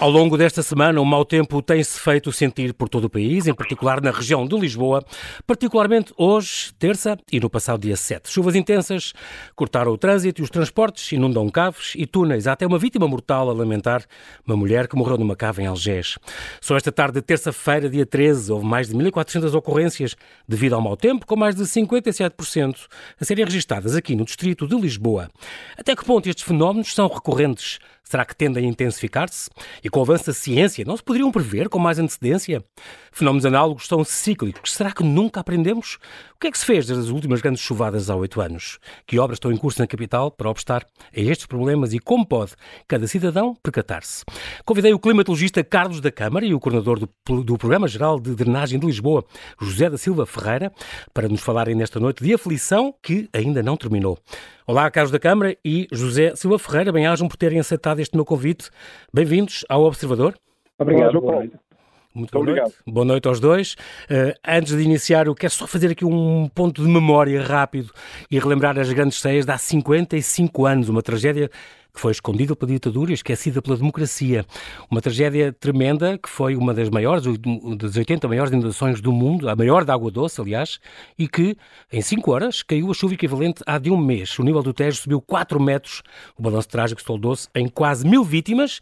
Ao longo desta semana, o mau tempo tem-se feito sentir por todo o país, em particular na região de Lisboa, particularmente hoje, terça e no passado dia 7. Chuvas intensas cortaram o trânsito e os transportes, inundam caves e túneis. Há até uma vítima mortal a lamentar, uma mulher que morreu numa cave em Algés. Só esta tarde de terça-feira, dia 13, houve mais de 1.400 ocorrências devido ao mau tempo, com mais de 57% a serem registadas aqui no distrito de Lisboa. Até que ponto estes fenómenos são recorrentes? Será que tendem a intensificar-se? E com o avanço da ciência, não se poderiam prever com mais antecedência? Fenómenos análogos são cíclicos. Será que nunca aprendemos? O que é que se fez desde as últimas grandes chuvadas há oito anos? Que obras estão em curso na capital para obstar a estes problemas e como pode cada cidadão percatar-se? Convidei o climatologista Carlos da Câmara e o coordenador do, do Programa Geral de Drenagem de Lisboa, José da Silva Ferreira, para nos falarem nesta noite de aflição que ainda não terminou. Olá, Carlos da Câmara e José Silva Ferreira, bem-ajam por terem aceitado este meu convite. Bem-vindos ao Observador. Obrigado, João Paulo. Muito boa Obrigado. noite. Boa noite aos dois. Uh, antes de iniciar, eu quero só fazer aqui um ponto de memória rápido e relembrar as grandes ceias de há 55 anos, uma tragédia que foi escondida pela ditadura e esquecida pela democracia. Uma tragédia tremenda que foi uma das maiores, das 80 maiores inundações do mundo, a maior da água doce, aliás, e que em 5 horas caiu a chuva equivalente a de um mês. O nível do Tejo subiu 4 metros. O balanço trágico soldou-se em quase mil vítimas.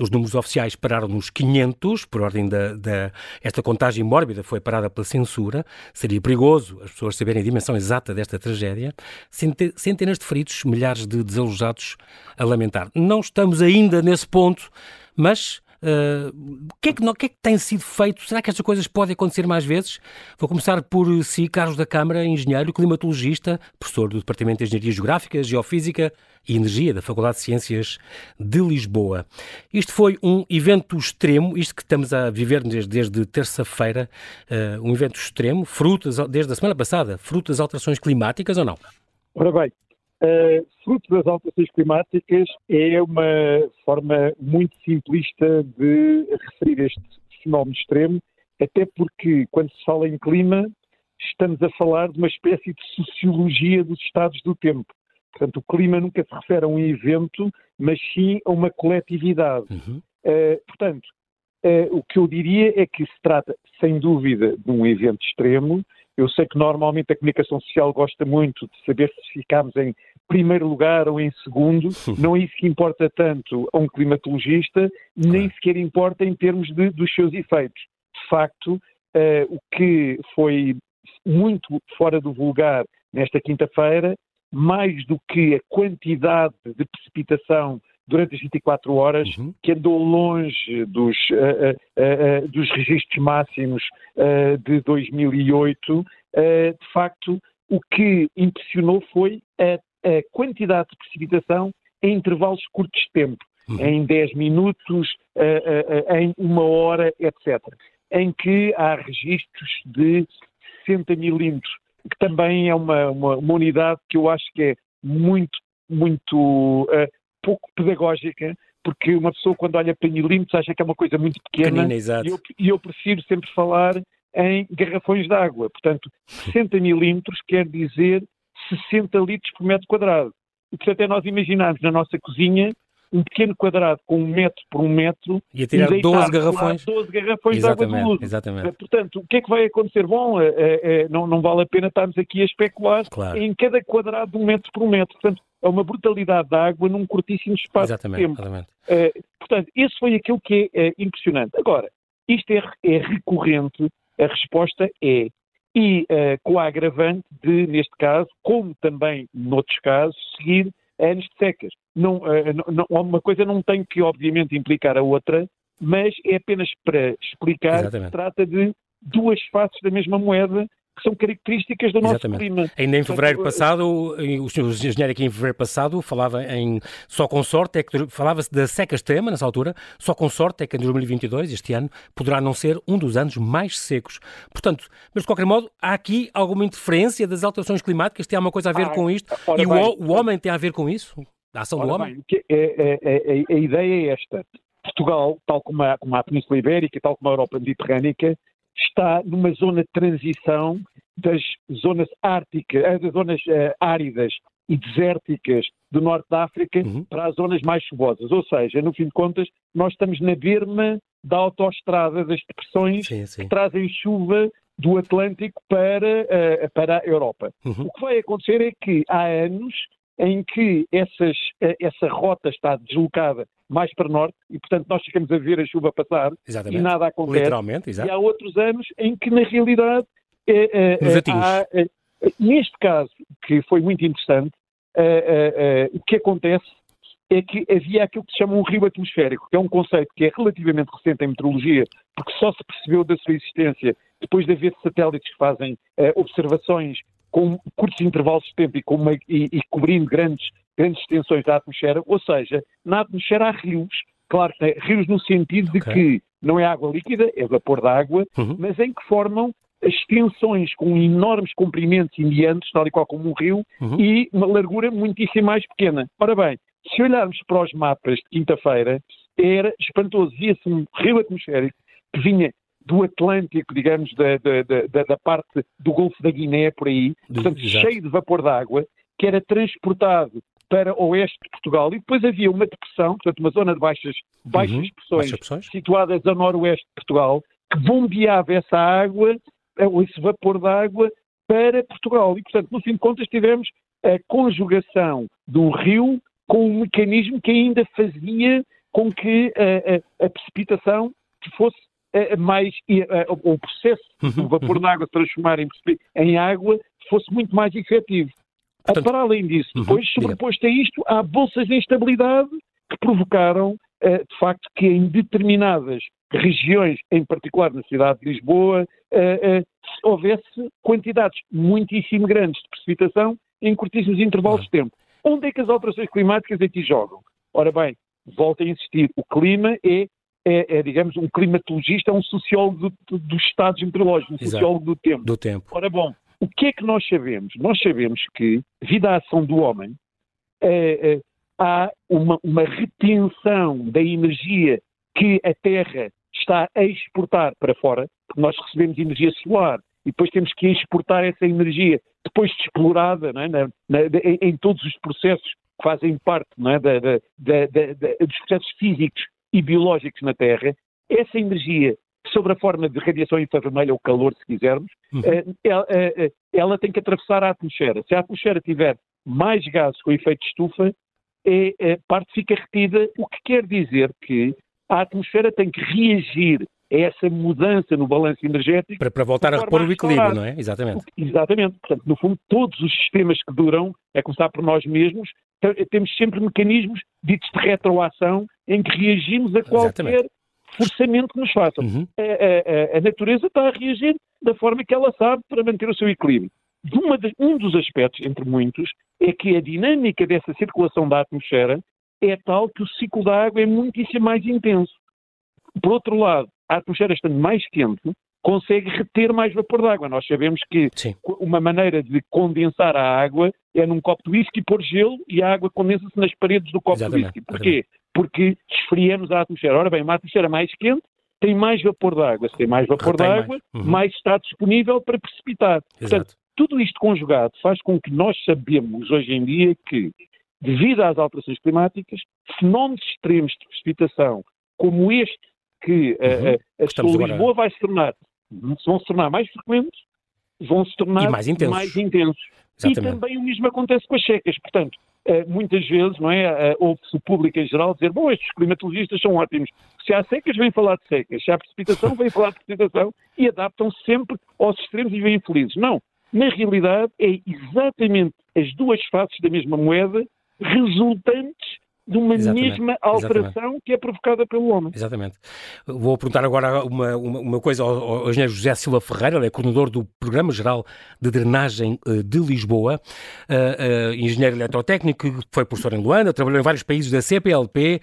Os números oficiais pararam nos 500, por ordem da, da... Esta contagem mórbida foi parada pela censura. Seria perigoso as pessoas saberem a dimensão exata desta tragédia. Centenas de feridos, milhares de desalojados a lamentar. Não estamos ainda nesse ponto, mas Uh, o, que é que, o que é que tem sido feito? Será que estas coisas podem acontecer mais vezes? Vou começar por si, Carlos da Câmara, engenheiro, climatologista, professor do Departamento de Engenharia Geográfica, Geofísica e Energia da Faculdade de Ciências de Lisboa. Isto foi um evento extremo, isto que estamos a viver desde, desde terça-feira, uh, um evento extremo, fruto, desde a semana passada, fruto das alterações climáticas ou não? Ora bem, Uh, fruto das alterações climáticas é uma forma muito simplista de referir este fenómeno extremo, até porque quando se fala em clima, estamos a falar de uma espécie de sociologia dos estados do tempo. Portanto, o clima nunca se refere a um evento, mas sim a uma coletividade. Uhum. Uh, portanto, uh, o que eu diria é que se trata, sem dúvida, de um evento extremo, eu sei que normalmente a comunicação social gosta muito de saber se ficamos em primeiro lugar ou em segundo. Não é isso que importa tanto a um climatologista, nem sequer importa em termos de, dos seus efeitos. De facto, uh, o que foi muito fora do vulgar nesta quinta-feira, mais do que a quantidade de precipitação durante as 24 horas, uhum. que andou longe dos, uh, uh, uh, dos registros máximos de 2008, de facto, o que impressionou foi a, a, quantidade de precipitação em intervalos curtos de tempo, uhum. em 10 minutos, em uma hora, etc. Em que há registros de 60 milímetros, que também é uma, uma, uma, unidade que eu acho que é muito, muito uh, pouco pedagógica, porque uma pessoa quando olha para milímetros acha que é uma coisa muito pequena e, eu, e eu prefiro sempre falar em garrafões de água. Portanto, 60 milímetros quer dizer 60 litros por metro quadrado. E, portanto, é nós imaginarmos na nossa cozinha um pequeno quadrado com um metro por um metro e a tirar e 12 garrafões, 12 garrafões de água de luz. Exatamente. Portanto, o que é que vai acontecer? Bom, é, é, não, não vale a pena estarmos aqui a especular claro. em cada quadrado de um metro por um metro. Portanto, é uma brutalidade da água num curtíssimo espaço exatamente, de tempo. Exatamente. Uh, portanto, esse foi aquilo que é, é impressionante. Agora, isto é, é, recorrente, a resposta é, e uh, com a agravante de, neste caso, como também noutros casos, seguir anos de secas. Não, uh, não, uma coisa não tem que, obviamente, implicar a outra, mas é apenas para explicar Exatamente. que se trata de duas faces da mesma moeda que são características do nosso Exatamente. clima. Ainda em fevereiro passado, o senhor engenheiro aqui em fevereiro passado falava em só com sorte, é que falava-se da seca extrema nessa altura, só com sorte é que em 2022, este ano, poderá não ser um dos anos mais secos. Portanto, mas de qualquer modo, há aqui alguma interferência das alterações climáticas, tem alguma coisa a ver ah, com isto? E o, o, homem tem a ver com isso? A ação do homem? Bem, é, é, é, a ideia é esta. Portugal, tal como a, como a Península Ibérica, tal como a Europa Mediterrânica, está numa zona de transição das zonas árticas, eh, das zonas uh, áridas e desérticas do norte da África uhum. para as zonas mais chuvosas. Ou seja, no fim de contas, nós estamos na berma da autoestrada das depressões sim, sim. que trazem chuva do Atlântico para, uh, para a Europa. Uhum. O que vai acontecer é que há anos em que essas, uh, essa rota está deslocada mais para norte e, portanto, nós ficamos a ver a chuva passar Exatamente. e nada acontece. Literalmente, exato. E há outros anos em que, na realidade, uh, há, neste caso, que foi muito interessante, o que acontece é que havia aquilo que se chama um rio atmosférico, que é um conceito que é relativamente recente em meteorologia, porque só se percebeu da sua existência depois de haver satélites que fazem observações com curtos intervalos de tempo e, uma, e, e, cobrindo grandes, grandes extensões da atmosfera, ou seja, na atmosfera há rios, claro, rios no sentido de okay. que não é água líquida, é vapor d'água, uhum. mas em que formam extensões com enormes comprimentos indianos, tal e qual como um rio, uhum. e uma largura muitíssimo mais pequena. Ora bem, se olharmos para os mapas de quinta-feira, era espantoso. Via-se um rio atmosférico que vinha do Atlântico, digamos, da, da, da, da parte do Golfo da Guiné, por aí, portanto, Exato. cheio de vapor d'água, que era transportado para oeste de Portugal e depois havia uma depressão, portanto, uma zona de baixas, baixas, uhum. pressões, pressões situadas a noroeste de Portugal, que bombeava essa água, ou esse vapor d'água, para Portugal. E, portanto, no fim de contas, tivemos a conjugação do rio com um mecanismo que ainda fazia com que a, a, a precipitação fosse mais o processo do uhum, vapor uhum. d'água se transformar em, em, água fosse muito mais efetivo. Portanto, Para além disso, uhum, depois, sobreposto a isto, há bolsas de instabilidade que provocaram, de facto, que em determinadas regiões, em particular na cidade de Lisboa, houvesse quantidades muitíssimo grandes de precipitação em curtíssimos intervalos de tempo. Onde é que as alterações climáticas aqui jogam? Ora bem, volto a insistir, o clima é, é, é digamos, um climatologista, é um sociólogo do, dos estados meteorológicos, um Exato. sociólogo do tempo. do tempo. Ora bom, o que é que nós sabemos? Nós sabemos que, devido à ação do homem, é, é, há uma, uma retenção da energia que a Terra está a exportar para fora, porque nós recebemos energia solar e depois temos que exportar essa energia, depois de explorada é? na, na, em, em, todos os processos que fazem parte é? da, da, da, dos processos físicos e biológicos na Terra, essa energia, sobre a forma de radiação infravermelha ou calor, se quisermos, uhum. ela, eh, eh, ela, tem que atravessar a atmosfera. Se a atmosfera tiver mais gases com efeito de estufa, é, é, parte fica retida, o que quer dizer que a atmosfera tem que reagir é essa mudança no balanço energético. Para, para voltar a repor o equilíbrio, não é? Exatamente. Exatamente. Portanto, no fundo, todos os sistemas que duram, é começar por nós mesmos, temos sempre mecanismos ditos de retroação em que reagimos a qualquer Exatamente. Forçamento que nos façam. Uhum. A, a, a, natureza está a reagir da forma que ela sabe para manter o seu equilíbrio. De, um dos aspectos, entre muitos, é que a dinâmica dessa circulação da atmosfera é tal que o ciclo da água é muitíssimo mais intenso. Por outro lado, a atmosfera estando mais quente, consegue reter mais vapor d'água. Nós sabemos que Sim. uma maneira de condensar a água é num copo de whisky pôr gelo e a água condensa-se nas paredes do copo Exatamente. de whisky. Porquê? Porque esfriamos a atmosfera. Ora bem, uma atmosfera mais quente tem mais vapor d'água. Se tem mais vapor d'água, mais. Uhum. mais. está disponível para precipitar. Exato. Portanto, tudo isto conjugado faz com que nós sabemos hoje em dia que, devido às alterações climáticas, fenómenos extremos de precipitação, como este que uhum. a, a sua agora... Lisboa vai se tornar, vão se tornar mais frequentes, vão se tornar e mais intensos. Mais intensos. E também o mesmo acontece com as secas. Portanto, eh, muitas vezes, não é? Eh, ouve-se o público em geral dizer, bom, estes climatologistas são ótimos. Se há secas, vêm falar de secas. Se há precipitação, vêm falar de precipitação e adaptam -se sempre aos extremos e vêm felizes. Não. Na realidade, é exatamente as duas faces da mesma moeda resultantes de uma Exatamente. mesma alteração Exatamente. que é provocada pelo homem. Exatamente. Vou perguntar agora uma, uma, uma coisa ao, ao, engenheiro José Silva Ferreira, ele é coordenador do Programa Geral de Drenagem uh, de Lisboa, uh, uh, engenheiro eletrotécnico, foi professor em Luanda, trabalhou em vários países da CPLP,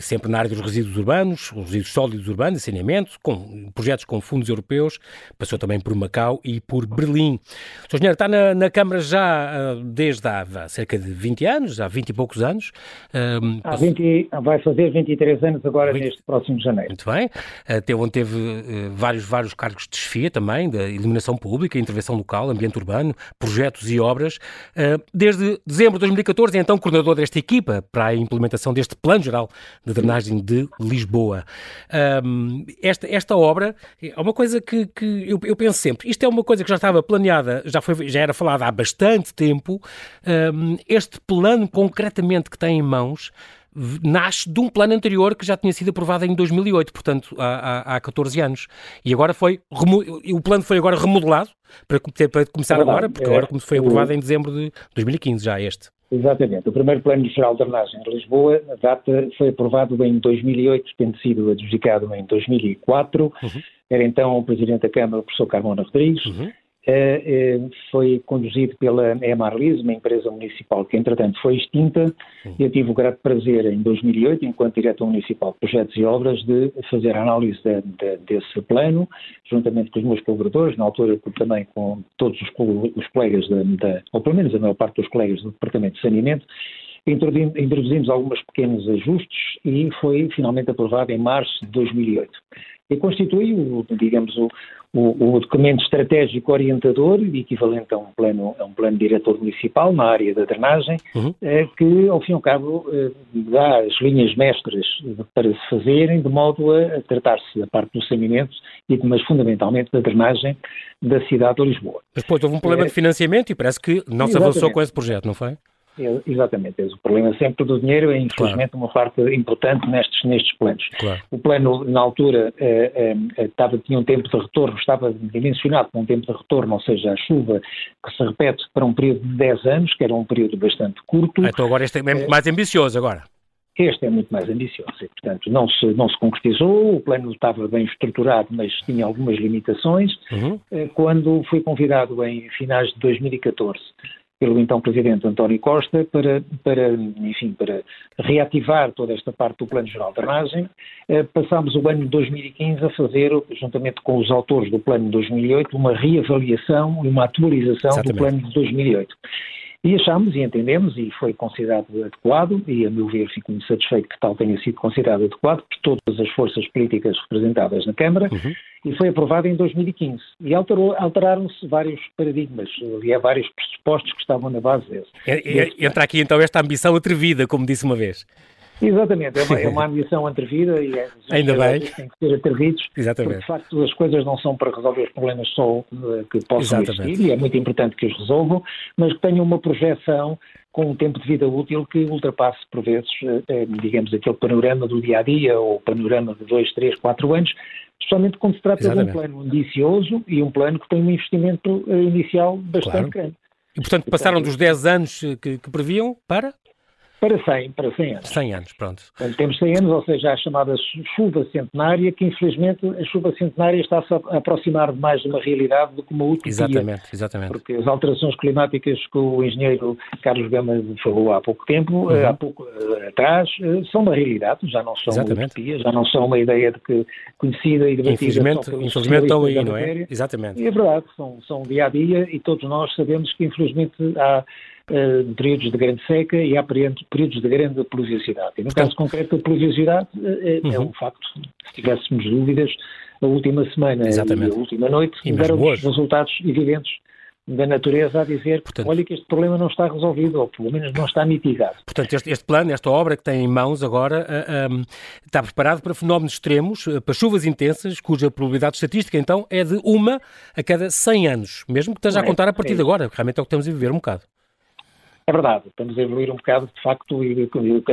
sempre na área dos resíduos urbanos, os resíduos sólidos urbanos, saneamento, com projetos com fundos europeus, passou também por Macau e por Berlim. O engenheiro está na, na Câmara já desde há, há, cerca de 20 anos, há 20 e poucos anos, Há 20, vai fazer 23 anos agora 20... neste próximo janeiro. Muito bem. Teve, onde teve uh, vários, vários cargos de chefia também, da iluminação pública, intervenção local, ambiente urbano, projetos e obras. Uh, desde dezembro de 2014 é então coordenador desta equipa para a implementação deste Plano Geral de Drenagem de Lisboa. esta, esta obra é uma coisa que, que eu, eu, penso sempre, isto é uma coisa que já estava planeada, já, foi, já era falada há bastante tempo. este plano concretamente que tem em mãos nasce de um plano anterior que já tinha sido aprovado em 2008, portanto há, há, há 14 anos. E agora foi, o plano foi agora remodelado para, para começar é agora, porque agora é, foi aprovado em dezembro de 2015, já este. Exatamente. O primeiro Plano Geral de Drenagem de Lisboa, a data foi aprovado em 2008, tendo sido adjudicado em 2004. Uhum. Era então o Presidente da Câmara, o professor Carmona Rodrigues. Uhum. Eh, eh, foi conduzido pela Emarlis, uma empresa municipal que entretanto foi extinta. Eu tive o grato prazer em 2008, enquanto diretor municipal de projetos e obras, de fazer a análise de, de, desse plano, juntamente com os meus colaboradores, na altura também com todos os, os colegas, da, ou pelo menos a maior parte dos colegas do Departamento de Saneamento, introduzimos alguns pequenos ajustes e foi finalmente aprovado em março de 2008. E constitui, digamos, o, o, o, documento estratégico orientador, equivalente a um plano, a um plano diretor municipal na área da drenagem, uhum. eh, que, ao fim e ao cabo, eh, dá as linhas mestras para se fazerem, de modo a, tratar-se da parte do saneamento, e, mas fundamentalmente da drenagem da cidade de Lisboa. Mas depois houve um problema de financiamento e parece que não se avançou com esse projeto, não foi? Exatamente, o problema sempre do dinheiro é infelizmente claro. uma parte importante nestes, nestes planos. Claro. O plano na altura eh, eh, estava, tinha um tempo de retorno, estava dimensionado com um tempo de retorno, ou seja, a chuva que se repete para um período de 10 anos, que era um período bastante curto. Então agora este é eh, mais ambicioso agora. Este é muito mais ambicioso e, portanto, não se, não se concretizou, o plano estava bem estruturado, mas tinha algumas limitações. Uhum. Quando fui convidado em finais de 2014 pelo então Presidente António Costa para, para, enfim, para reativar toda esta parte do Plano Geral de Drenagem. Eh, passámos o ano de 2015 a fazer, juntamente com os autores do Plano de 2008, uma reavaliação e uma atualização Exatamente. do Plano de 2008. E achamos e entendemos, e foi considerado adequado, e a meu ver fico muito satisfeito que tal tenha sido considerado adequado por todas as forças políticas representadas na Câmara, uhum. e foi aprovado em 2015. E alteraram-se vários paradigmas, e há vários pressupostos que estavam na base desse. Entra aqui então esta ambição atrevida, como disse uma vez. Exatamente, é uma, é uma ambição atrevida e é, Ainda bem. têm que ser atrevidos, Exatamente. porque de facto as coisas não são para resolver os problemas só uh, que possam Exatamente. existir, e é muito importante que os resolvam, mas que tenham uma projeção com um tempo de vida útil que ultrapasse, por vezes, eh, digamos, aquele panorama do dia a dia ou panorama de dois, três, quatro anos, especialmente quando se trata Exatamente. de um plano ambicioso e um plano que tem um investimento eh, inicial bastante claro. grande. E, portanto, passaram dos 10 anos que, que previam para? Para 100, para 100 anos. 100 anos, pronto. Portanto, temos 100 anos, ou seja, a chamada chuva centenária, que infelizmente a chuva centenária está-se a aproximar mais de uma realidade do que uma utopia. Exatamente, exatamente. Porque as alterações climáticas que o engenheiro Carlos Gama falou há pouco tempo, uhum. há pouco uh, atrás, uh, são uma realidade, já não são exatamente. utopia, já não são uma ideia de que, conhecida e debatida Infelizmente, infelizmente estão aí, não é? Exatamente. E é verdade, são, são dia a dia e todos nós sabemos que infelizmente há uh, períodos de grande seca e há períodos de grande pluviosidade. E no caso concreto, a pluviosidade uh, uhum. é um facto. Se tivéssemos dúvidas, a última semana Exatamente. e a última noite deram resultados evidentes da natureza a dizer Portanto, olha que este problema não está resolvido, ou pelo menos não está mitigado. Portanto, este, este plano, esta obra que tem em mãos agora, uh, um, está preparado para fenómenos extremos, para chuvas intensas, cuja probabilidade estatística, então, é de uma a cada 100 anos, mesmo que esteja a é? contar a partir é. de agora, realmente é o que estamos a viver um bocado. É verdade, estamos a evoluir um bocado, de facto, e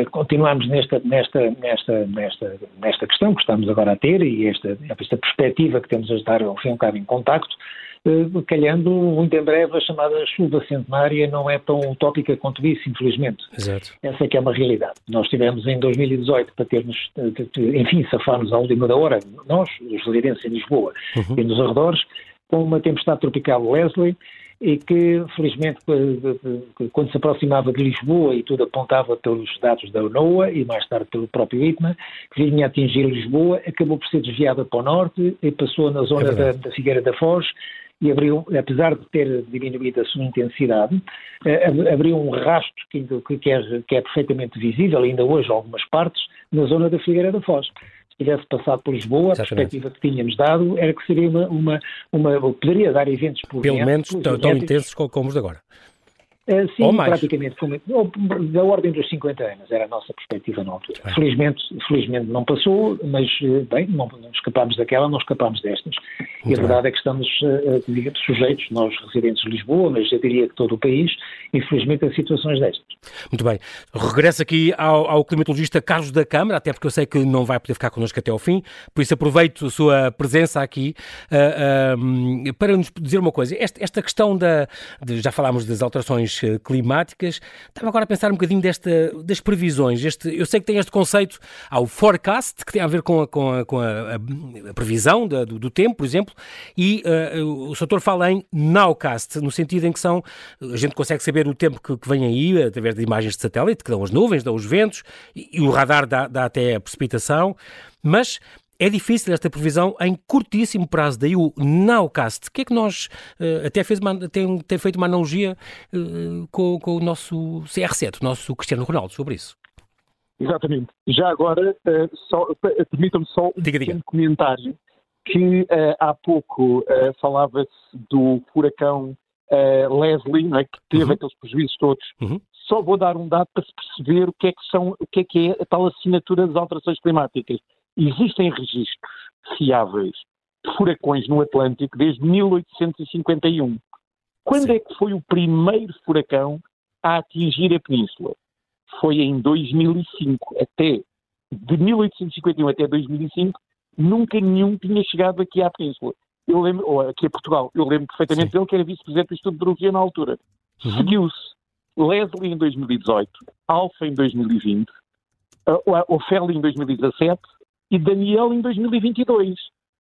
continuamos nesta, nesta, nesta, nesta, nesta questão que estamos agora a ter e esta, esta perspectiva que temos a estar, ao fim e ao cabo, em contacto, eh, calhando muito em breve a chamada chuva centenária não é tão utópica quanto isso, infelizmente. Exato. Essa é que é uma realidade. Nós tivemos em 2018 para termos, enfim, safarmos à última da hora, nós, os residentes em Lisboa uhum. e nos arredores, com uma tempestade tropical Leslie, e que, felizmente, quando se aproximava de Lisboa e tudo apontava pelos dados da UNOA e mais tarde pelo próprio ITMA, que vinha atingir Lisboa, acabou por ser desviada para o norte e passou na zona é da, da, Figueira da Foz e abriu, apesar de ter diminuído a sua intensidade, uh, abriu um rastro que, que, é, que é perfeitamente visível, ainda hoje, em algumas partes, na zona da Figueira da Foz se tivesse passado por Lisboa, Exatamente. a perspectiva que tínhamos dado era que seria uma, uma, uma poderia dar eventos por Pelo menos tão, tão intensos como os de agora. Uh, sim, praticamente. Da ordem dos 50 anos, era a nossa perspectiva na altura. É. Felizmente, felizmente não passou, mas, eh, bem, não, não escapámos daquela, não escapámos destas. Muito e a verdade bem. é que estamos, uh, sujeitos, nós residentes de Lisboa, mas eu diria que todo o país, infelizmente, a situações destas. Muito bem. Regresso aqui ao, ao climatologista Carlos da Câmara, até porque eu sei que não vai poder ficar connosco até ao fim, por isso aproveito a sua presença aqui uh, para nos dizer uma coisa. Esta, esta questão da. De, já falámos das alterações eh, climáticas. Estava agora a pensar um bocadinho desta, das previsões. Este, eu sei que tem este conceito, há o forecast, que tem a ver com a, com a, com a, a previsão da, do, do, tempo, por exemplo, e uh, o setor fala em nowcast, no sentido em que são, a gente consegue saber o tempo que, que vem aí, através de imagens de satélite, que dão as nuvens, dão os ventos, e, e o radar dá, dá até a precipitação, mas é difícil esta previsão em curtíssimo prazo, daí o nowcast. O que é que nós, uh, até fez uma, tem, tem, feito uma analogia uh, com, com, o nosso CR7, o nosso Cristiano Ronaldo, sobre isso. Exatamente. Já agora, uh, permitam-me só um diga, diga. comentário, que há pouco falava-se do furacão Leslie, é, que teve uhum. aqueles prejuízos todos. Uhum. Só vou dar um dado para se perceber o que é que, são, o que, é, que é a tal assinatura das alterações climáticas. Existem registros fiáveis de furacões no Atlântico desde 1851. Quando Sim. é que foi o primeiro furacão a atingir a península? Foi em 2005. Até de 1851 até 2005, nunca nenhum tinha chegado aqui à península. Eu lembro, ou aqui a Portugal, eu lembro perfeitamente Sim. dele que era vice-presidente do Estudo de Meteorologia na altura. Uhum. Seguiu-se Leslie em 2018, Alfa em 2020, uh, Ofélia em 2017 e Daniel em 2022.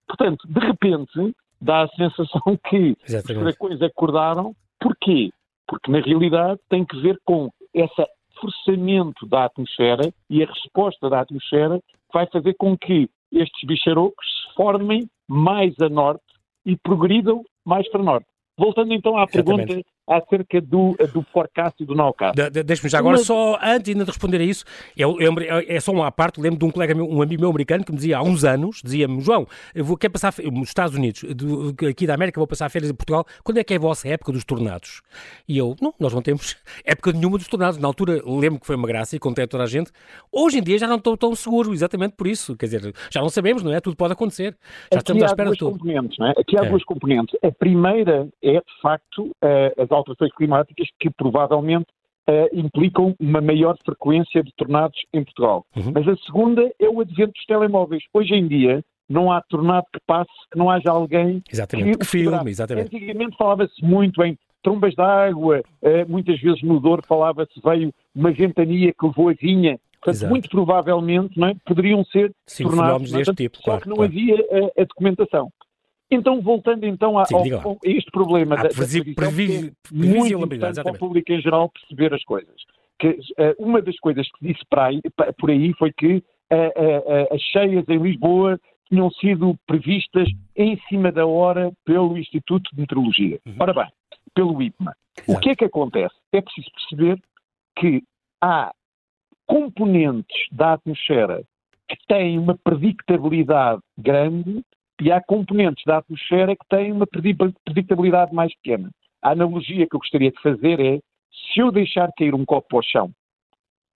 Portanto, de repente, dá a sensação que Exatamente. os acordaram. Porquê? Porque, na realidade, tem que ver com esse forçamento da atmosfera e a resposta da atmosfera que vai fazer com que estes bicharocos se formem mais a norte e progridam mais para norte. Voltando então à Exatamente. pergunta acerca do, do forecast e do nowcast. De, de, Deixe-me já agora, Mas... só antes ainda de responder a isso, eu, eu, é só uma parte, lembro de um colega meu, um amigo meu americano que me dizia há uns anos, dizia-me, João, eu vou, quer passar, nos Estados Unidos, do, aqui da América, vou passar férias em Portugal, quando é que é a vossa época dos tornados? E eu, não, nós não temos época nenhuma dos tornados. Na altura, lembro que foi uma graça e contei a toda a gente. Hoje em dia já não estou tão seguro, exatamente por isso. Quer dizer, já não sabemos, não é? Tudo pode acontecer. Já Aqui estamos à espera de tudo. Componentes, não é? Aqui há é. duas componentes. A primeira é, de facto, as alterações climáticas que provavelmente uh, implicam uma maior frequência de tornados em Portugal. Uhum. Mas a segunda é o advento dos telemóveis. Hoje em dia, não há tornado que passe que não haja alguém exatamente. que, filme. Exatamente. Antigamente falava-se muito em trombas de água, uh, muitas vezes no Douro falava-se veio uma ventania que levou a vinha. Portanto, Exato. muito provavelmente não é, poderiam ser Sim, tornados, deste é? tipo, só claro, que não claro. havia a, a documentação. Então, voltando então a, Sim, ao, a este problema ah, da, previ, previ, é muito importante para o público em geral perceber as coisas. Que, uh, uma das coisas que disse para aí, por aí foi que uh, uh, as cheias em Lisboa tinham sido previstas em cima da hora pelo Instituto de Meteorologia. Uhum. Ora bem, pelo IPMA. Exato. O que é que acontece? É preciso perceber que há componentes da atmosfera que têm uma predictabilidade grande e há componentes da atmosfera que têm uma predictabilidade mais pequena. A analogia que eu gostaria de fazer é, se eu deixar cair um copo ao chão,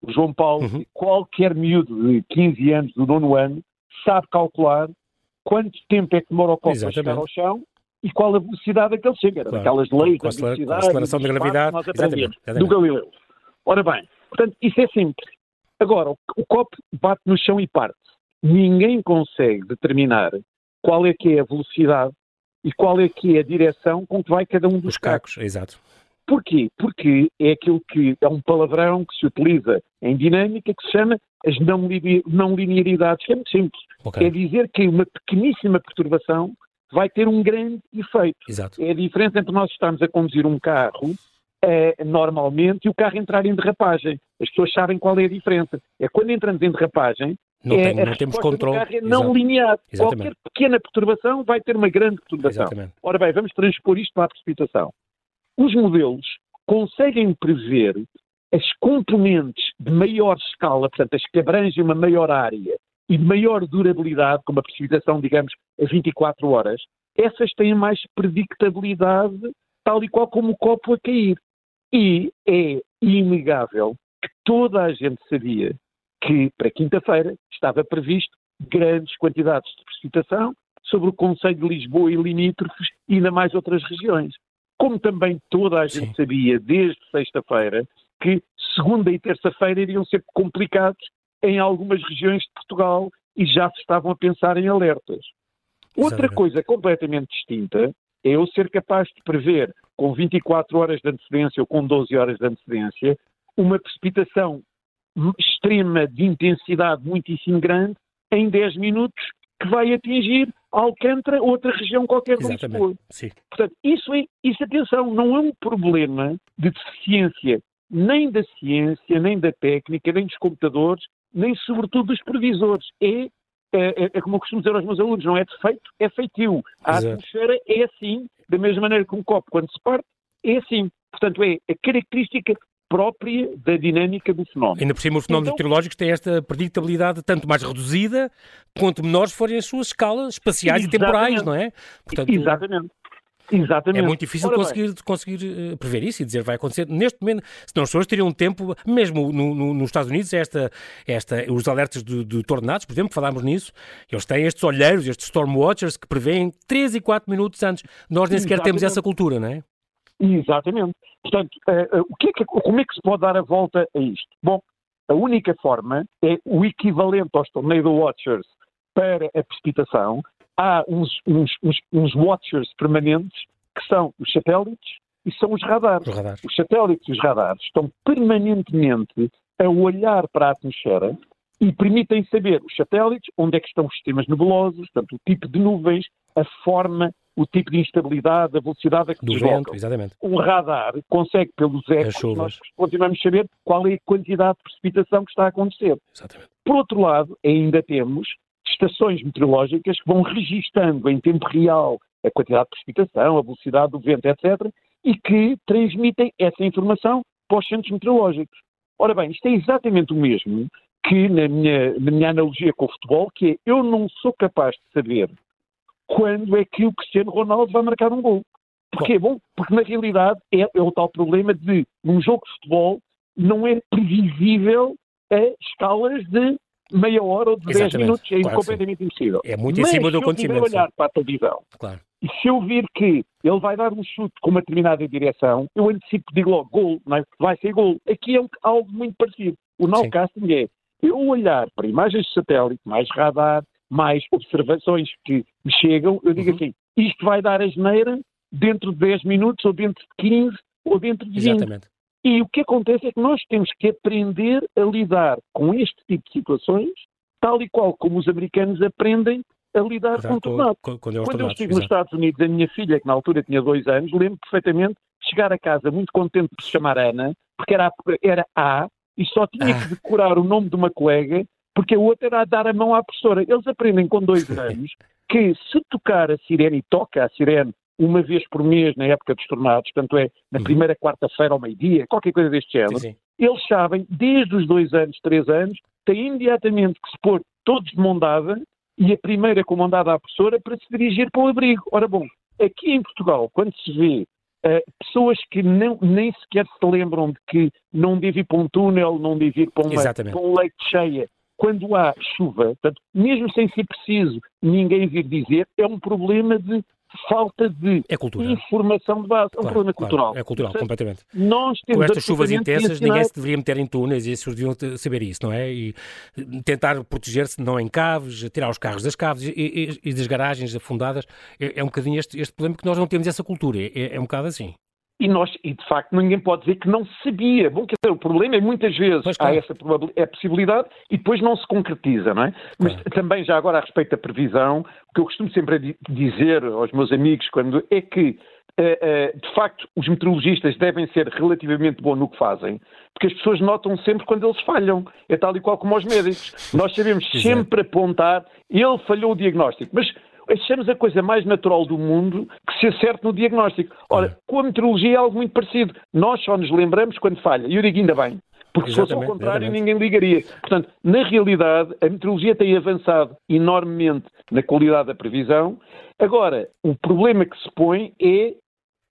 o João Paulo, uhum. qualquer miúdo de 15 anos, do nono ano, sabe calcular quanto tempo é que demora o copo Exatamente. a chegar ao chão e qual a velocidade a que ele chega. Claro. Aquelas leis da velocidade, a aceleração da gravidade, nós Exatamente. do Galileu. Ora bem, portanto, isso é simples. Agora, o, o copo bate no chão e parte. Ninguém consegue determinar qual é que é a velocidade e qual é que é a direção com que vai cada um dos Os cacos. cacos. Exato. Porquê? Porque é aquilo que é um palavrão que se utiliza em dinâmica que se chama as não, não linearidades, que é muito simples. Okay. É dizer que uma pequeníssima perturbação vai ter um grande efeito. Exato. É a diferença entre nós estarmos a conduzir um carro é, normalmente e o carro entrar em derrapagem. As pessoas sabem qual é a diferença. É quando entramos em derrapagem, Não, é, tem, não temos controle. Não Exato. linear. Exatamente. Qualquer pequena perturbação vai ter uma grande perturbação. Exatamente. Ora bem, vamos transpor isto para a precipitação. Os modelos conseguem prever as componentes de maior escala, portanto, as que abrangem uma maior área e de maior durabilidade, como a precipitação, digamos, a 24 horas, essas têm mais predictabilidade, tal e qual como o copo a cair. E é inegável que toda a gente sabia que para quinta-feira estava previsto grandes quantidades de precipitação sobre o Conselho de Lisboa e limítrofes e ainda mais outras regiões. Como também toda a gente Sim. sabia desde sexta-feira que segunda e terça-feira iriam ser complicados em algumas regiões de Portugal e já se estavam a pensar em alertas. Outra coisa completamente distinta é eu ser capaz de prever com 24 horas de antecedência ou com 12 horas de antecedência uma precipitação extrema de intensidade muitíssimo grande em 10 minutos que vai atingir Alcântara ou outra região qualquer do Lisboa. Sim. Portanto, isso, é, isso, atenção, não é um problema de deficiência nem da ciência, nem da técnica, nem dos computadores, nem sobretudo dos previsores. É, é, é, é como eu costumo dizer aos meus alunos, não é defeito, é feitio. A Exato. atmosfera é assim, da mesma maneira que um copo, quando se parte, é assim. Portanto, é a característica própria da dinâmica do fenómeno. Ainda por cima, os fenómenos então, meteorológicos têm esta predictabilidade tanto mais reduzida quanto menores forem as suas escalas espaciais e temporais, não é? Portanto, exatamente. Exatamente. É muito difícil conseguir, conseguir uh, prever isso e dizer vai acontecer neste momento. Senão as pessoas teriam tempo, mesmo no, no, nos Estados Unidos, esta, esta, os alertas de, de tornados, por exemplo, falámos nisso, eles têm estes olheiros, estes storm watchers que prevêem 3 e 4 minutos antes. Nós nem sequer temos essa cultura, não é? Exatamente. Portanto, uh, uh, o que é que, como é que se pode dar a volta a isto? Bom, a única forma é o equivalente aos tornado watchers para a precipitação, há uns, uns, uns, uns watchers permanentes que são os satélites e são os radares. Os, radares. os satélites e os radares estão permanentemente a olhar para a atmosfera e permitem saber os satélites onde é que estão os sistemas nebulosos, portanto, o tipo de nuvens, a forma, o tipo de instabilidade, a velocidade a que Do vento, exatamente. O radar consegue, pelos ecos, nós continuamos a saber qual é a quantidade de precipitação que está a acontecer. Exatamente. Por outro lado, ainda temos estações meteorológicas que vão registando em tempo real a quantidade de precipitação, a velocidade do vento, etc., e que transmitem essa informação para os centros meteorológicos. Ora bem, isto é exatamente o mesmo que na minha, na minha analogia com o futebol, que é eu não sou capaz de saber quando é que o Cristiano Ronaldo vai marcar um gol. Porquê? Bom, porque na realidade é, é o tal problema de, num jogo de futebol, não é previsível a escalas de meia hora ou de Exatamente. 10 minutos, é claro, completamente sim. impossível. É muito Mas, em cima do acontecimento. Se eu olhar para a televisão claro. e se eu vir que ele vai dar um chute com uma determinada direção, eu antecipo, digo logo, gol, é? vai ser gol. Aqui é algo muito parecido. O nowcasting é eu olhar para imagens de satélite, mais radar, mais observações que me chegam, eu digo uhum. assim, isto vai dar a geneira dentro de 10 minutos, ou dentro de 15, ou dentro de 20. Exatamente. E o que acontece é que nós temos que aprender a lidar com este tipo de situações, tal e qual como os americanos aprendem a lidar Exato, com o tornado. Quando, quando eu estive nos Estados Unidos, a minha filha, que na altura tinha dois anos, lembro perfeitamente de chegar a casa muito contente por se chamar Ana, porque era, era A, e só tinha ah. que decorar o nome de uma colega, porque a outra era a dar a mão à professora. Eles aprendem com dois anos que se tocar a sirene, e toca a sirene uma vez por mês na época dos tornados, portanto é na uhum. primeira quarta-feira ao meio-dia, qualquer coisa deste género, sim, sim. eles sabem, desde os dois anos, três anos, têm imediatamente que se pôr todos de mão dada e a primeira comandada à professora para se dirigir para o abrigo. Ora bom, aqui em Portugal, quando se vê uh, pessoas que não, nem sequer se lembram de que não deve ir para um túnel, não deve ir para, uma, para um leite cheia, quando há chuva, portanto, mesmo sem ser preciso ninguém vir dizer, é um problema de falta de é informação de base. É um claro, problema cultural. Claro, é cultural, Portanto, completamente. Nós temos Com estas chuvas intensas, ninguém se deveria meter em túneis e as pessoas deviam saber isso, não é? E tentar proteger-se não em caves, tirar os carros das caves e, e, e das garagens afundadas. É, é um bocadinho este, este, problema que nós não temos essa cultura. É, é um bocado assim. E, nós, e de facto ninguém pode dizer que não sabia. Bom, quer dizer, o problema é muitas vezes pois, claro. há essa é possibilidade e depois não se concretiza, não é? Mas também já agora a respeito da previsão, o que eu costumo sempre dizer aos meus amigos quando é que de facto, os meteorologistas devem ser relativamente bons no que fazem, porque as pessoas notam sempre quando eles falham. É tal e qual como os médicos. Nós sabemos sempre apontar, ele falhou o diagnóstico, mas achamos a coisa mais natural do mundo que se acerte no diagnóstico. Ora, com a meteorologia é algo muito parecido. Nós só nos lembramos quando falha. E eu digo ainda bem. Porque se fosse ao contrário, exatamente. ninguém ligaria. Portanto, na realidade, a meteorologia tem avançado enormemente na qualidade da previsão. Agora, o problema que se põe é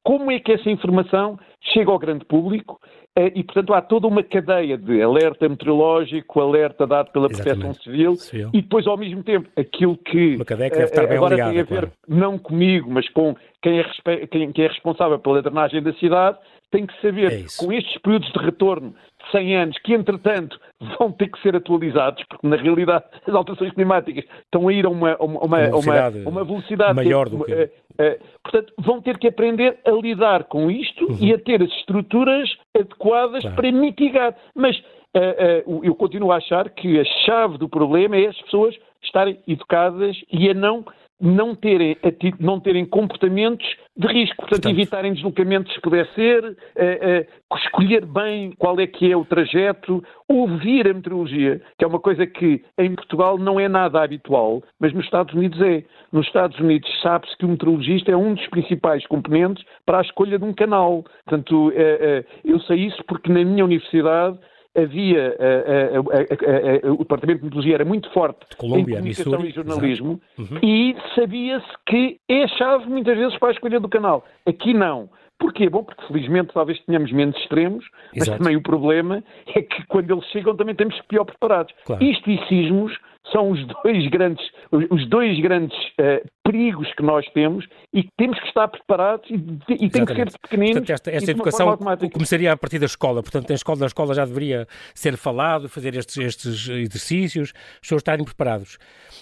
como é que essa informação chega ao grande público? Eh, e, portanto, há toda uma cadeia de alerta meteorológico, alerta dado pela Proteção Civil, Civil, e depois, ao mesmo tempo, aquilo que, que uh, agora tem a ver, claro. não comigo, mas com quem é, quem é, responsável pela drenagem da cidade, tem que saber, é com estes períodos de retorno 100 anos, que entretanto vão ter que ser atualizados, porque na realidade as alterações climáticas estão a ir a uma, uma, uma, velocidade, uma, uma velocidade maior do que. Uh, uh, portanto, vão ter que aprender a lidar com isto uhum. e a ter as estruturas adequadas claro. para mitigar. Mas uh, eu continuo a achar que a chave do problema é as pessoas estarem educadas e a não não terem, não terem comportamentos de risco, portanto, portanto evitarem deslocamentos se puder ser, uh, uh, escolher bem qual é que é o trajeto, ouvir a meteorologia, que é uma coisa que em Portugal não é nada habitual, mas nos Estados Unidos é. Nos Estados Unidos sabe-se que o meteorologista é um dos principais componentes para a escolha de um canal. Portanto, uh, eu sei isso porque na minha universidade havia uh, uh, uh, o departamento de metodologia era muito forte Colômbia, em comunicação Missouri, e jornalismo uhum. e sabia-se que é chave muitas vezes para a escolha do canal. Aqui não. Porquê? Bom, porque felizmente talvez tenhamos menos extremos, mas Exato. também o problema é que quando eles chegam também temos pior preparados. Claro. Isto e sismos são os dois grandes, os dois grandes uh, perigos que nós temos e que temos que estar preparados e, e tem que ser pequeninos. Portanto, esta, esta educação começaria a partir da escola, portanto, na escola, na escola já deveria ser falado, fazer estes, estes exercícios, as pessoas estarem preparados.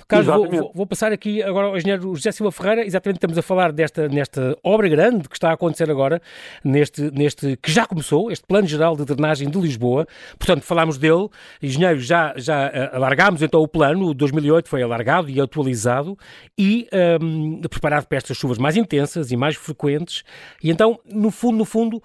Carlos, vou, vou, passar aqui agora ao engenheiro José Silva Ferreira, exatamente estamos a falar desta, nesta obra grande que está a acontecer agora, neste, neste que já começou, este Plano Geral de Drenagem de Lisboa, portanto, falámos dele, engenheiro, já, já eh, alargámos então o plano, o 2008 foi alargado e atualizado e um, preparado para estas chuvas mais intensas e mais frequentes. E então, no fundo, no fundo,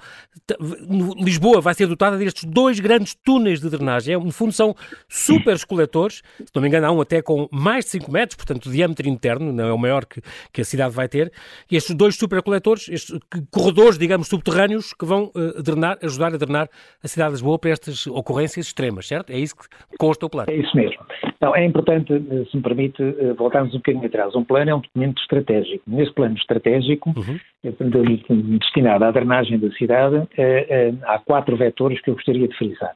Lisboa vai ser dotada destes dois grandes túneis de drenagem. No fundo, são super coletores, se não me engano, há um até com mais de 5 metros, portanto, diâmetro interno, não é o maior que, que a cidade vai ter. E estes dois super coletores, estes corredores, digamos, subterrâneos, que vão uh, drenar, ajudar a drenar a cidade de Lisboa para estas ocorrências extremas, certo? É isso que consta o plano. É isso mesmo. Então, é importante, eh, se me permite, eh, voltarmos um bocadinho atrás. Um plano é um documento estratégico. Nesse plano estratégico, uhum. Eh, destinado à drenagem da cidade, há quatro vetores que eu gostaria de frisar.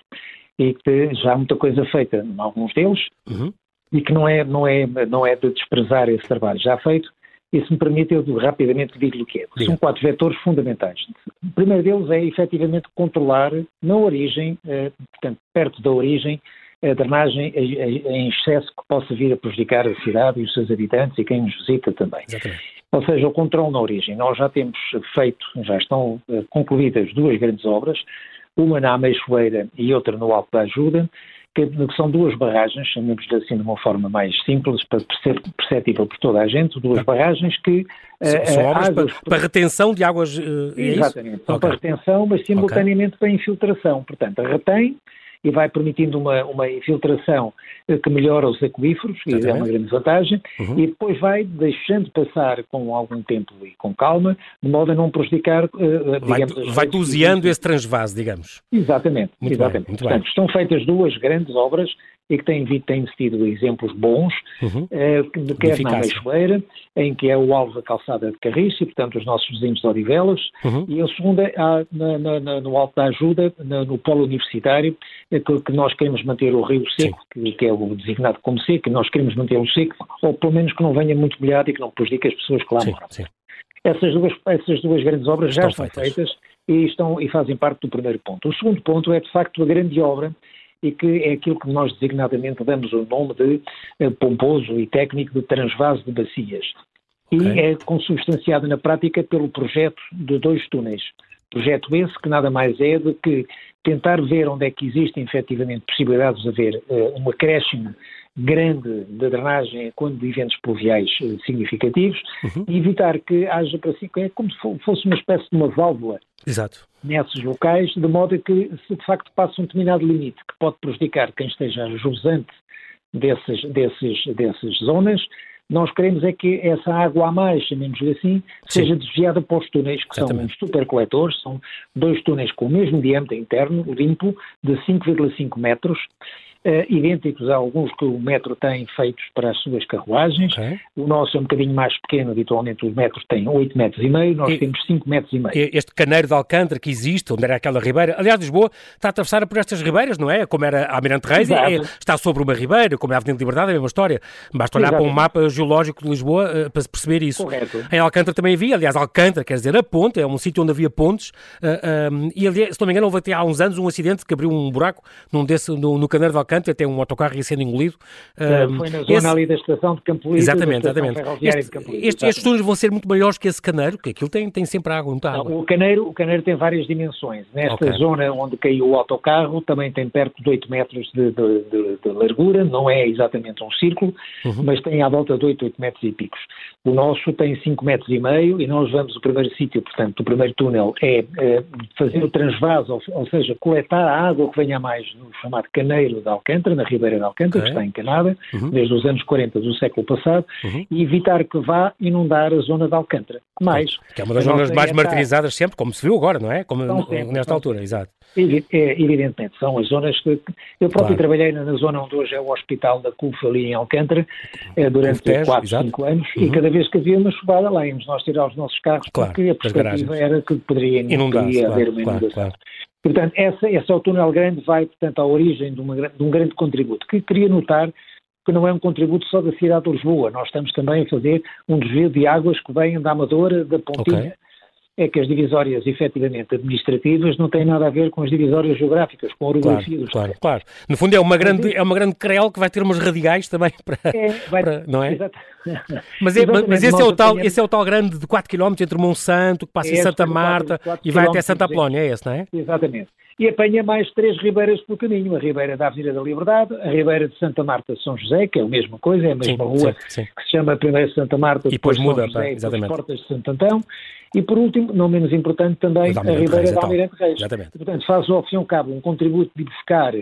E que já há muita coisa feita em alguns deles, uhum. e que não é, não, é, não é de desprezar esse trabalho já feito. E se me permite, eu rapidamente digo-lhe o que é. São quatro vetores fundamentais. O primeiro deles é, efetivamente, controlar na origem, portanto, perto da origem, a drenagem em excesso que possa vir a prejudicar a cidade e os seus habitantes e quem nos visita também. Exatamente. Ou seja, o controle na origem. Nós já temos feito, já estão uh, concluídas duas grandes obras, uma na Ameixoeira e outra no Alto da Ajuda, que, são duas barragens, chamemos-lhe assim de uma forma mais simples, para ser perceptível por toda a gente, duas tá. barragens que... Uh, são obras águas, para, para, retenção de águas... Exatamente, são okay. para retenção, mas simultaneamente okay. para infiltração. Portanto, retém e vai permitindo uma, uma infiltração eh, que melhora os aquíferos, e é uma grande vantagem, uhum. e depois vai deixando passar com algum tempo e com calma, de modo a não prejudicar, uh, digamos... Vai, vai doseando esse transvase, digamos. Exatamente, muito exatamente. Bem, Portanto, bem. estão feitas duas grandes obras e que têm, têm tido exemplos bons, uhum. uh, quer na Meixoeira, em que é o alvo da calçada de Carriço, e portanto os nossos vizinhos de Odivelas, uhum. e a segunda é na, na, no Alto da Ajuda, no Polo Universitário, eh, que, que, nós queremos manter o rio seco, que, que, é o designado como seco, que nós queremos mantê-lo seco, ou pelo menos que não venha muito molhado e que não prejudique as pessoas que lá moram. Essas duas, essas duas grandes obras estão já estão feitas, feitas e, estão, e fazem parte do primeiro ponto. O segundo ponto é, de facto, a grande obra e que é aquilo que nós designadamente damos o nome de eh, pomposo e técnico de transvaso de bacias. Okay. E é consubstanciado na prática pelo projeto de dois túneis. Projeto esse que nada mais é do que tentar ver onde é que existem efetivamente possibilidades de haver uh, um acréscimo grande de drenagem quando de eventos pluviais eh, significativos uhum. e evitar que haja para si, é como se fosse uma espécie de uma válvula Exato. nesses locais, de modo a que se de facto passa um determinado limite que pode prejudicar quem esteja jusante dessas, desses, dessas zonas, nós queremos é que essa água a mais, chamemos-lhe assim, seja desviada para os túneis, que Exatamente. são supercoletores, são dois túneis com o mesmo diâmetro interno, limpo, de 5,5 metros, uh, idênticos a alguns que o metro tem feitos para as suas carruagens. Okay. O nosso é um bocadinho mais pequeno, habitualmente os metros têm 8 metros e meio, nós e, temos 5 metros e meio. Este caneiro de Alcântara que existe, onde era aquela ribeira, aliás, Lisboa está atravessada por estas ribeiras, não é? Como era a Almirante Reis, é, está sobre uma ribeira, como é a Avenida de Liberdade, é a mesma história. Basta olhar Exatamente. para um mapa geológico de Lisboa uh, para perceber isso. Correto. Em Alcântara também havia, aliás, Alcântara, quer dizer, a ponte, é um sítio onde havia pontes, uh, um, e aliás, se não me engano, houve até há uns anos um acidente que abriu um buraco num desse, no, no caneiro de Alcântara, até um autocarro carro ia sendo engolido. Um, foi na zona esse... ali da estação de Campolide. Exatamente, exatamente. Este, este, estes túneis vão ser muito maiores que esse caneiro, que aquilo tem, tem sempre água, não está água. o, caneiro, o caneiro tem várias dimensões. Nesta okay. zona onde caiu o autocarro também tem perto de 8 metros de, de, de, de largura, não é exatamente um círculo, uhum. mas tem à volta de 8, 8 metros e picos. O nosso tem 5 metros e meio e nós vamos, o primeiro sítio, portanto, o primeiro túnel é, é fazer o transvaso, ou, ou, seja, coletar a água que venha mais no chamado caneiro de Alcântara, na Ribeira de Alcântara, okay. que está encanada, uhum. desde os anos 40 do século passado, uhum. e evitar que vá inundar a zona de Alcântara. Mais, que é uma das zonas mais martirizadas sempre, como se viu agora, não é? Como sempre, nesta altura, exato. É, evidentemente, são as zonas que. Eu próprio claro. trabalhei na zona onde hoje é o Hospital da CUF, ali em Alcântara, eh, durante 4, 5 anos, uhum. e cada vez que havia uma chuvada lá íamos nós tirar os nossos carros, claro, porque a perspectiva era que poderia, Inundar poderia claro, haver uma inundação. Claro, portanto, essa, esse é o túnel grande vai, portanto, à origem de, uma, de um grande contributo, que queria notar que não é um contributo só da cidade de Lisboa. Nós estamos também a fazer um desvio de águas que vêm da Amadora, da Pontinha, okay é que as divisórias efetivamente administrativas não têm nada a ver com as divisórias geográficas, com a orografia claro, claro, claro. No fundo é uma grande, é uma grande crel que vai ter umas radicais também para, é, vai, para não é? Exato. Mas, é, mas esse, é o tal, esse é o tal grande de 4 km entre Monsanto, que passa é em Santa Marta 4, 4 e vai até Santa Apolónia, é esse, não é? Exatamente. E apanha mais três ribeiras pelo caminho, a ribeira da Avenida da Liberdade, a ribeira de Santa Marta de São José, que é a mesma coisa, é a mesma sim, rua sim, sim. que se chama primeiro Santa Marta, e depois, depois muda, São José, exatamente. Portas de Santo Antão, e por último, não menos importante também, a Ribeira Reis, da então. Almirante Reis. Exatamente. Portanto, faz ao fim e ao cabo um contributo de buscar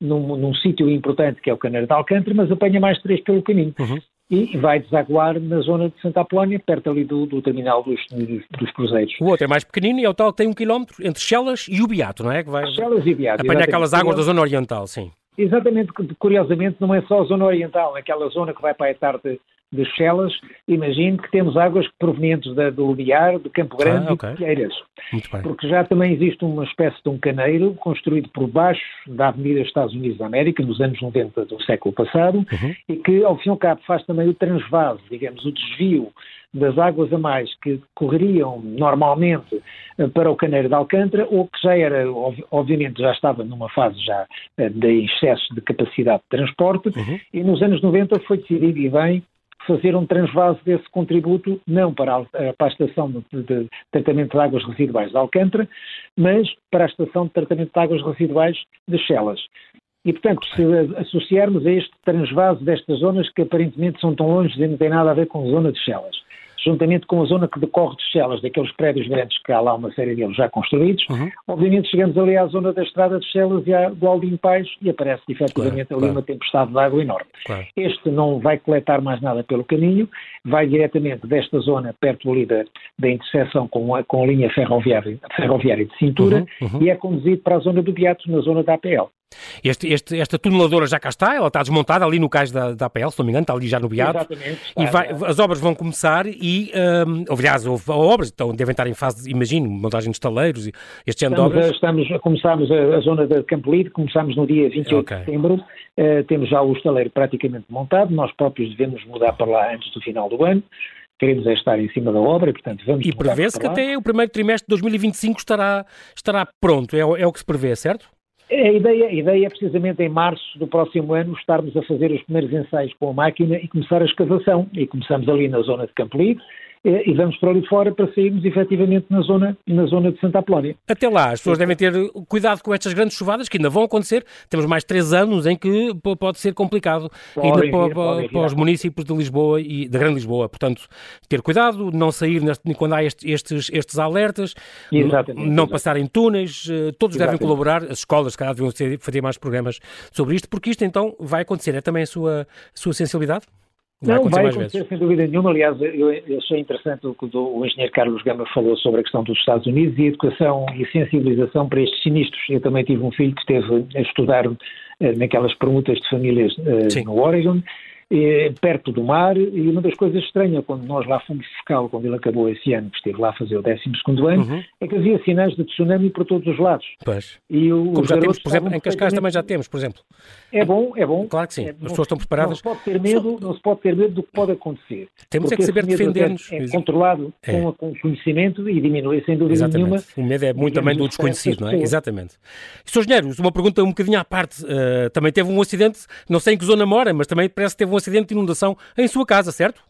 num, num sítio importante que é o Caneiro de Alcântara, mas apanha mais três pelo caminho. Uhum. E vai desaguar na zona de Santa Apolónia, perto ali do, do terminal dos, dos, dos, cruzeiros. O outro é mais pequenino e é o tal que tem um quilómetro entre Chelas e o Beato, não é? Que vai Chelas e Beato. Apanha aquelas águas da zona oriental, sim. Exatamente, curiosamente não é só a zona oriental, é aquela zona que vai para a tarde de Chelas, imagino que temos águas provenientes da, do Lumiar, de Campo Grande ah, okay. e de Pilheiras. Porque já também existe uma espécie de um caneiro construído por baixo da Avenida Estados Unidos da América, nos anos 90 do século passado, uhum. e que, ao fim e ao cabo, faz também o transvase, digamos, o desvio das águas a mais que correriam normalmente eh, para o Caneiro de Alcântara, ou que já era, obviamente, já estava numa fase já eh, de excesso de capacidade de transporte, uhum. e nos anos 90 foi decidido, e bem, fazer um transvase desse contributo, não para a, para a estação de, de, tratamento de águas residuais de Alcântara, mas para a estação de tratamento de águas residuais de Chelas. E, portanto, se associarmos a este transvase destas zonas que aparentemente são tão longe e não têm nada a ver com a zona de Chelas, juntamente com a zona que decorre de Chelas, daqueles prédios grandes que há lá uma série deles já construídos, uhum. obviamente chegamos ali à zona da estrada de Chelas e à, do Aldim Pais e aparece efetivamente claro, ali claro. uma tempestade de água enorme. Claro. Este não vai coletar mais nada pelo caminho, vai diretamente desta zona, perto ali da, da interseção com a, com a linha ferroviária, ferroviária de cintura uhum, uhum. e é conduzido para a zona do Beato, na zona da APL. Este, este, esta tuneladora já cá está, ela está desmontada ali no cais da, da APL, se não me engano, está ali já no Beato. Exatamente. e vai, as obras vão começar e, um, aliás, houve obras, então devem estar em fase, imagino, montagem de estaleiros e este ano de obras. Estamos, começámos a, a zona de Campo Lido, começámos no dia 28 okay. de setembro, uh, temos já o estaleiro praticamente montado, nós próprios devemos mudar para lá antes do final do ano queremos é estar em cima da obra, portanto vamos E prevê-se que até o primeiro trimestre de 2025 estará, estará pronto, é, é o que se prevê, certo? A ideia, a ideia é precisamente em março do próximo ano estarmos a fazer os primeiros ensaios com a máquina e começar a escavação. E começamos ali na zona de Campo Livre, e vamos para ali fora para sairmos efetivamente na zona, na zona de Santa Apolónia. Até lá, as pessoas devem ter cuidado com estas grandes chuvadas que ainda vão acontecer. Temos mais três anos em que pode ser complicado ainda vir, para, para, para, os municípios de Lisboa e da Grande Lisboa. Portanto, ter cuidado, não sair neste, quando há estes, estes alertas, exatamente, não passar em túneis, eh, todos exatamente. devem colaborar, as escolas, se calhar, deviam fazer mais programas sobre isto, porque isto então vai acontecer. É também a sua, a sua sensibilidade? Vai não, vai acontecer vezes. sem dúvida nenhuma. Aliás, eu, eu achei interessante o que o, engenheiro Carlos Gama falou sobre a questão dos Estados Unidos e educação e sensibilização para estes sinistros. Eu também tive um filho que esteve a estudar eh, naquelas permutas de famílias eh, no Oregon eh, perto do mar, e uma das coisas estranhas, quando nós lá fomos fiscal, quando ele acabou esse ano, que esteve lá a fazer o 12 ano, uhum. é que havia sinais de tsunami por todos os lados. Pois. E o, Como já temos, por exemplo, em Cascais também já temos, por exemplo. É bom, é bom. Claro que sim, é, as pessoas estão preparadas. Não se pode ter medo, não se pode ter medo do que pode acontecer. Temos é que saber defender-nos. É, é controlado é. Com, com conhecimento e diminui sem dúvida Exatamente. nenhuma. O medo é muito também do desconhecido, não é? Exatamente. Sr. Engenheiro, uma pergunta um bocadinho à parte. Uh, também teve um acidente, não sei em que zona mora, mas também parece que teve um acidente de inundação em sua casa, certo?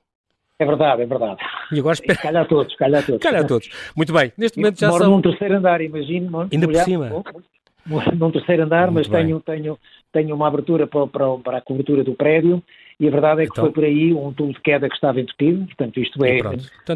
É verdade, é verdade. E agora espera... Calha a todos, calha a todos. Calha a todos. Muito bem, neste momento já Moro são... num terceiro andar, imagino. Ainda por cima. Num terceiro andar, Muito mas tenho, tenho, tenho uma abertura para, para, para a cobertura do prédio e a verdade é que então, foi por aí um tubo de queda que estava entupido, portanto isto é,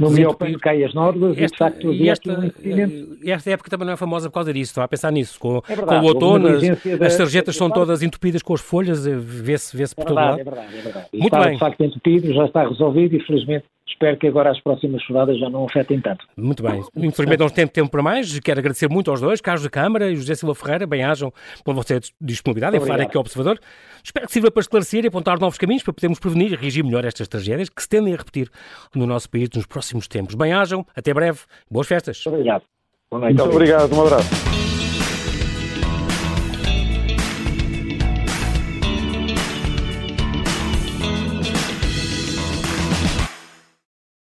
no melhor pano cai as nódoas e de facto havia um impedimento. E esta época também não é famosa por causa disso, estava a pensar nisso, com, é verdade, com o outono, as, da, as sarjetas são todas entupidas com as folhas, eh, vê-se vê, -se, por é todo lado. É verdade, é verdade. Muito estava, bem. de facto entupido, já está resolvido e felizmente espero que agora as próximas chuvadas já não afetem tanto. Muito bem. Infelizmente não temos tempo para mais. Quero agradecer muito aos dois, Carlos da Câmara e José Silva Ferreira. Bem-ajam pela vossa disponibilidade em falar aqui ao Observador. Espero que sirva para esclarecer e apontar novos caminhos para podermos prevenir e reagir melhor a estas tragédias que se tendem a repetir no nosso país nos próximos tempos. Bem-ajam, até breve, boas festas. Obrigado. Boa noite. Muito obrigado, um abraço.